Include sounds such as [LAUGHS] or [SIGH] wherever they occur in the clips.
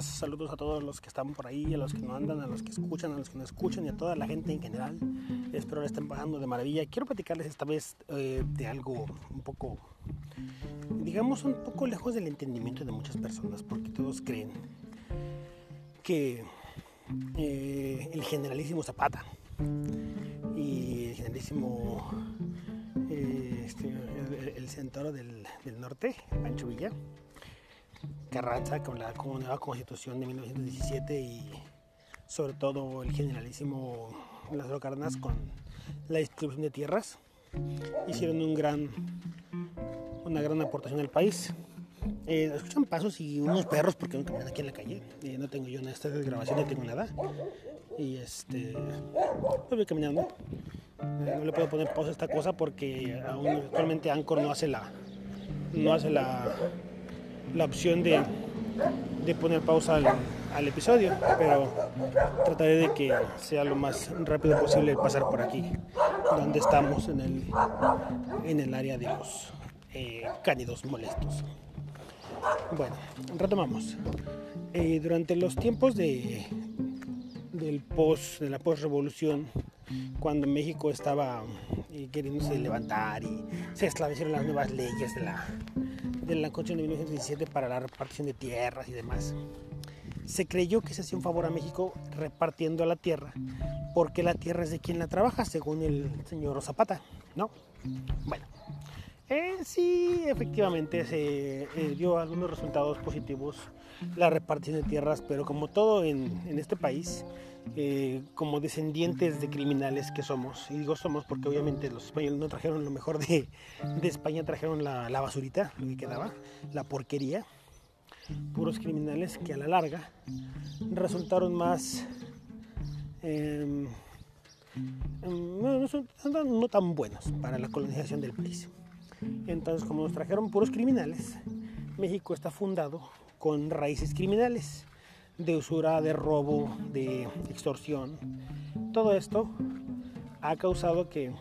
saludos a todos los que están por ahí, a los que no andan, a los que escuchan, a los que no escuchan y a toda la gente en general. Espero que estén pasando de maravilla. Quiero platicarles esta vez eh, de algo un poco, digamos, un poco lejos del entendimiento de muchas personas, porque todos creen que eh, el generalísimo Zapata y el generalísimo eh, este, el, centro del, del norte, Pancho Villa, Carranza con la nueva constitución de 1917 y sobre todo el generalísimo Lázaro Cárdenas con la distribución de tierras hicieron un gran una gran aportación al país. Eh, escuchan pasos y unos perros porque no caminan aquí en la calle. Eh, no tengo yo esta grabación no tengo nada. Y este voy caminando. Eh, no le puedo poner pausa a esta cosa porque aún actualmente Anchor no hace la no hace la la opción de, de poner pausa al, episodio, pero trataré de que sea lo más rápido posible pasar por aquí, donde estamos en el, en el área de los eh, cánidos molestos. Bueno, retomamos. Eh, durante los tiempos de, del post, de la post-revolución, cuando México estaba eh, queriéndose levantar y se establecieron las nuevas leyes de la, de la Constitución de 1917 para la repartición de tierras y demás. Se creyó que se hacía un favor a México repartiendo la tierra, porque la tierra es de quien la trabaja, según el señor Zapata, ¿no? Bueno, sí, efectivamente se eh, dio algunos resultados positivos la repartición de tierras, pero como todo en este país, eh, como descendientes de criminales que somos, y digo somos porque obviamente los españoles no trajeron lo mejor de, España, trajeron la, basurita, lo que quedaba, la porquería, puros criminales que a la larga resultaron más... No, no tan buenos para la colonización del país. Entonces, como nos trajeron puros criminales, México está fundado con raíces criminales de usura, de robo, de extorsión. Todo esto ha causado que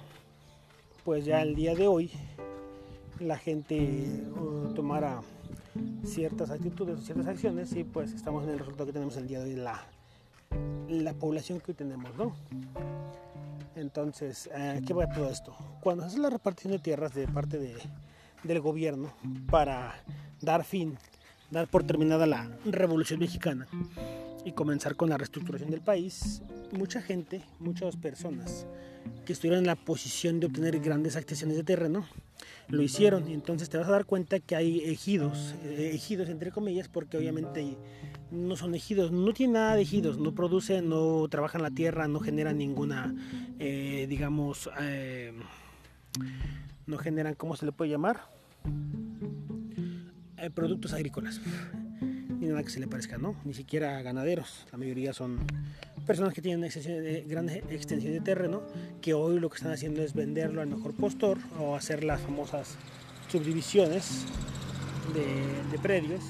pues ya el día de hoy la gente uh, tomara ciertas actitudes, ciertas acciones y pues estamos en el resultado que tenemos el día de hoy, la, la población que hoy tenemos, ¿no? Entonces, eh, ¿qué va a todo esto? Cuando se hace la repartición de tierras de parte de, del gobierno para dar fin dar por terminada la Revolución Mexicana y comenzar con la reestructuración del país, mucha gente, muchas personas que estuvieron en la posición de obtener grandes accesiones de terreno, lo hicieron. Y entonces te vas a dar cuenta que hay ejidos, eh, ejidos entre comillas, porque obviamente no son ejidos, no tienen nada de ejidos, no producen, no trabajan la tierra, no generan ninguna, eh, digamos, eh, no generan, ¿cómo se le puede llamar? Eh, productos agrícolas. Ni nada que se le parezca, ¿no? Ni siquiera ganaderos. La mayoría son personas que tienen de grandes extensiones de terreno que hoy lo que están haciendo es venderlo al mejor postor o hacer las famosas subdivisiones de, de predios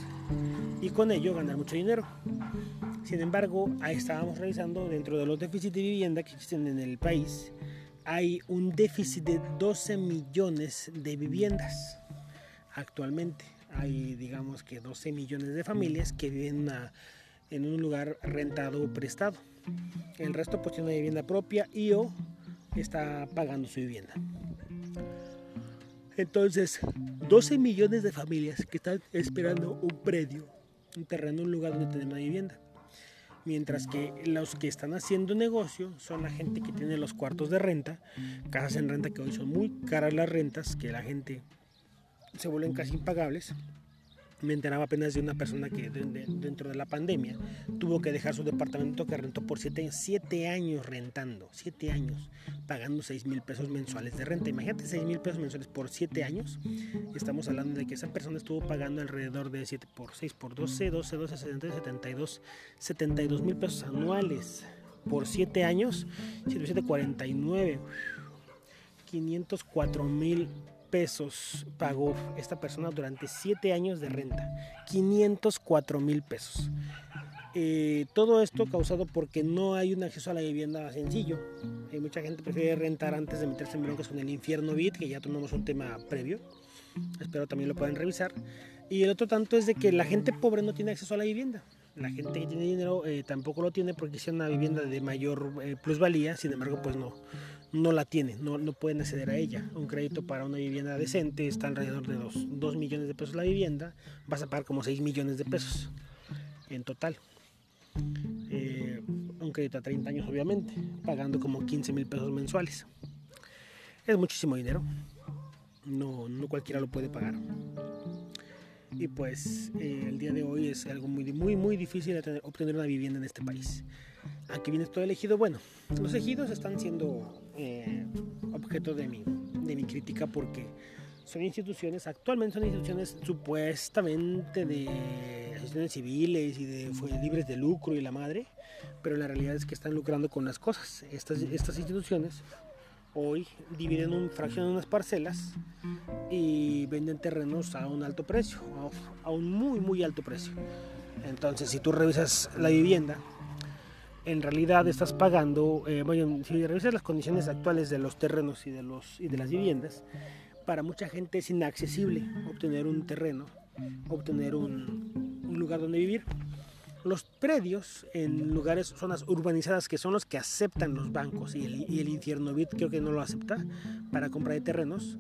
y con ello ganar mucho dinero. Sin embargo, ahí estábamos revisando dentro de los déficits de vivienda que existen en el país, hay un déficit de 12 millones de viviendas actualmente hay digamos que 12 millones de familias que viven en un lugar rentado o prestado. El resto pues tiene una vivienda propia y o está pagando su vivienda. Entonces, 12 millones de familias que están esperando un predio, un terreno, un lugar donde tener una vivienda. Mientras que los que están haciendo negocio son la gente que tiene los cuartos de renta, casas en renta que hoy son muy caras las rentas, que la gente se vuelven casi impagables. Me enteraba apenas de una persona que dentro de la pandemia tuvo que dejar su departamento que rentó por siete, años rentando, siete años, pagando seis mil pesos mensuales de renta. Imagínate seis mil pesos mensuales por siete años. Estamos hablando de que esa persona estuvo pagando alrededor de 7 por 6 por 12, 12, 12, 70, 72, 72 mil pesos anuales por siete años, 749, 504 mil pesos pagó esta persona durante 7 años de renta. 504 mil pesos. Eh, todo esto causado porque no hay un acceso a la vivienda sencillo. Hay mucha gente prefiere rentar antes de meterse en broncas con el infierno bit, que ya tomamos un tema previo. Espero también lo puedan revisar. Y el otro tanto es de que la gente pobre no tiene acceso a la vivienda. La gente que tiene dinero eh, tampoco lo tiene porque es una vivienda de mayor eh, plusvalía, sin embargo, pues no, no la tienen, no, no pueden acceder a ella. Un crédito para una vivienda decente está alrededor de los 2 millones de pesos la vivienda, vas a pagar como 6 millones de pesos en total. Eh, un crédito a 30 años obviamente, pagando como 15 mil pesos mensuales. Es muchísimo dinero, no, no cualquiera lo puede pagar. Y pues eh, el día de hoy es algo muy, muy, muy difícil obtener una vivienda en este país. Aquí viene todo elegido. Bueno, los ejidos están siendo eh, objeto de mi, de mi crítica porque son instituciones, actualmente son instituciones supuestamente de instituciones civiles y de libres de lucro y la madre, pero la realidad es que están lucrando con las cosas. Estas, estas instituciones hoy dividen un fracción en unas parcelas y venden terrenos a un alto precio, a un muy muy alto precio. Entonces, si tú revisas la vivienda, en realidad estás pagando, eh, bueno, si revisas las condiciones actuales de los terrenos y de, los, y de las viviendas, para mucha gente es inaccesible obtener un terreno, obtener un, lugar donde vivir. Los predios en lugares, zonas urbanizadas, que son los que aceptan los bancos y el, y infierno bit creo que no lo acepta para compra de terrenos,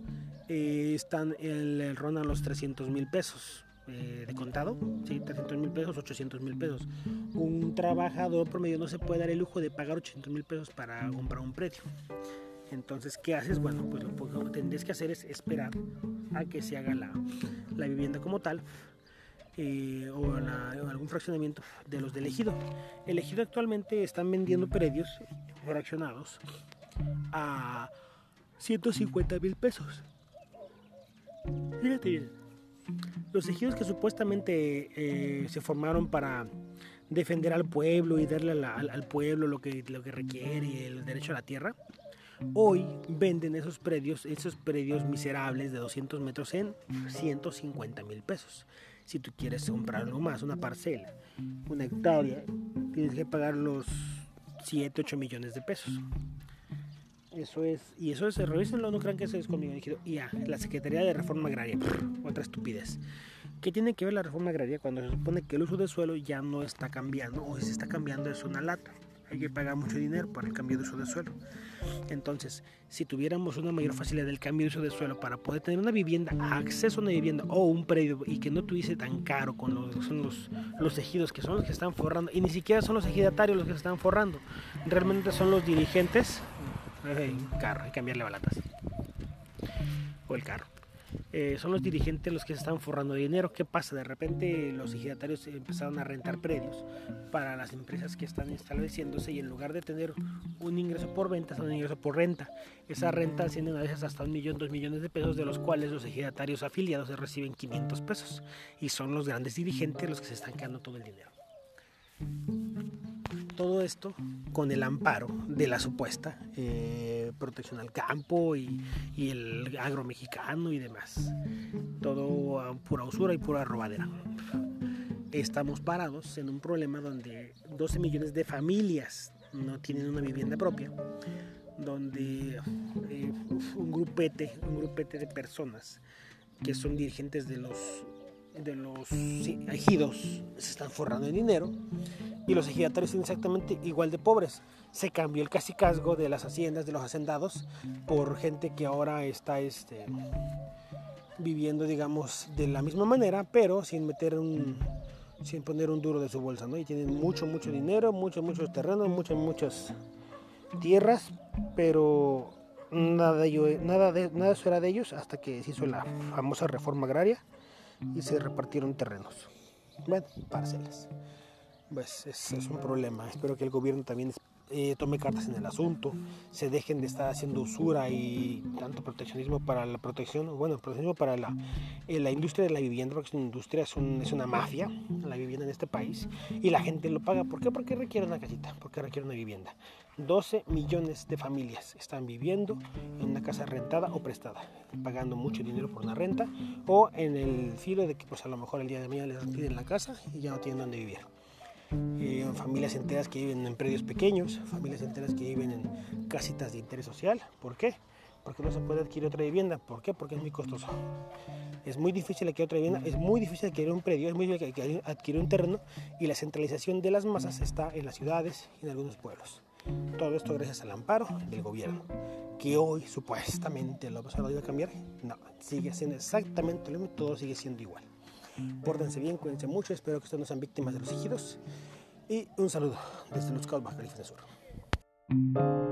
eh, están el, el rondan los 300 mil pesos eh, de contado, ¿sí? 300 mil pesos, 800 mil pesos. Un trabajador promedio no se puede dar el lujo de pagar 800 mil pesos para comprar un predio. Entonces, ¿qué haces? Bueno, pues lo que tendrías que hacer es esperar a que se haga la, la vivienda como tal eh, o, algún fraccionamiento de los del ejido. El ejido actualmente están vendiendo predios fraccionados a 150 mil pesos. Fíjate bien, los ejidos que supuestamente eh, se formaron para defender al pueblo y darle al, al, pueblo lo que, lo que requiere, el derecho a la tierra, Hoy venden esos predios, esos predios miserables de 200 metros en 150 mil pesos. Si tú quieres comprar algo más, una parcela, una hectárea, tienes que pagar los 7, 8 millones de pesos. Eso es, y eso es, revísenlo, no crean que eso es conmigo. Y ya, la Secretaría de Reforma Agraria, [LAUGHS] otra estupidez. ¿Qué tiene que ver la reforma agraria cuando se supone que el uso del suelo ya no está cambiando o se está cambiando es una lata? Hay que pagar mucho dinero para el cambio de uso del suelo. Entonces, si tuviéramos una mayor facilidad del cambio de uso de suelo para poder tener una vivienda, acceso a una vivienda o un predio y que no tuviese tan caro con los, son los, los ejidos que son los que están forrando, y ni siquiera son los ejidatarios los que se están forrando, realmente son los dirigentes. carro, hay que cambiarle balatas. O el carro. Eh, son los dirigentes los que se están forrando dinero. ¿Qué pasa? De repente los ejidatarios empezaron a rentar predios para las empresas que están estableciéndose y en lugar de tener un ingreso por venta, son un ingreso por renta. Esa renta asciende a veces hasta un millón, dos millones de pesos, de los cuales los ejidatarios afiliados reciben 500 pesos. Y son los grandes dirigentes los que se están quedando todo el dinero. Todo esto con el amparo de la supuesta eh, protección al campo y, el agro mexicano y demás. Todo pura usura y pura robadera. Estamos parados en un problema donde 12 millones de familias no tienen una vivienda propia, donde eh, un grupete, un grupete de personas que son dirigentes de los de los ejidos se están forrando en dinero y los ejidatarios son exactamente igual de pobres. Se cambió el casicazgo de las haciendas, de los hacendados, por gente que ahora está este, viviendo, digamos, de la misma manera, pero sin meter un, sin poner un duro de su bolsa, ¿no? Y tienen mucho, mucho dinero, muchos, muchos terrenos, muchas, muchas tierras, pero nada de ello, nada de, nada eso era de ellos hasta que se hizo la famosa reforma agraria y se repartieron terrenos. Bueno, parcelas. Pues es, es un problema. Espero que el gobierno también eh, tome cartas en el asunto, se dejen de estar haciendo usura y tanto proteccionismo para la protección, bueno, proteccionismo para la, eh, la industria de la vivienda, porque es una industria, es, es, una mafia, la vivienda en este país, y la gente lo paga. ¿Por qué? Porque requiere una casita, porque requiere una vivienda. 12 millones de familias están viviendo en una casa rentada o prestada, pagando mucho dinero por una renta o en el filo de que pues a lo mejor el día de mañana les piden la casa y ya no tienen dónde vivir. Eh, familias enteras que viven en predios pequeños, familias enteras que viven en casitas de interés social. ¿Por qué? porque no se puede adquirir otra vivienda. ¿Por qué? Porque es muy costoso. Es muy difícil adquirir otra vivienda, es muy difícil adquirir un predio, es muy difícil adquirir un terreno y la centralización de las masas está en las ciudades y en algunos pueblos. Todo esto gracias al amparo del gobierno, que hoy supuestamente lo pasado iba a cambiar. No, sigue siendo exactamente lo mismo, todo sigue siendo igual. Pórtense bien, cuídense mucho, espero que ustedes no sean víctimas de los ejidos. Y un saludo desde Los Cabos, Baja California Sur.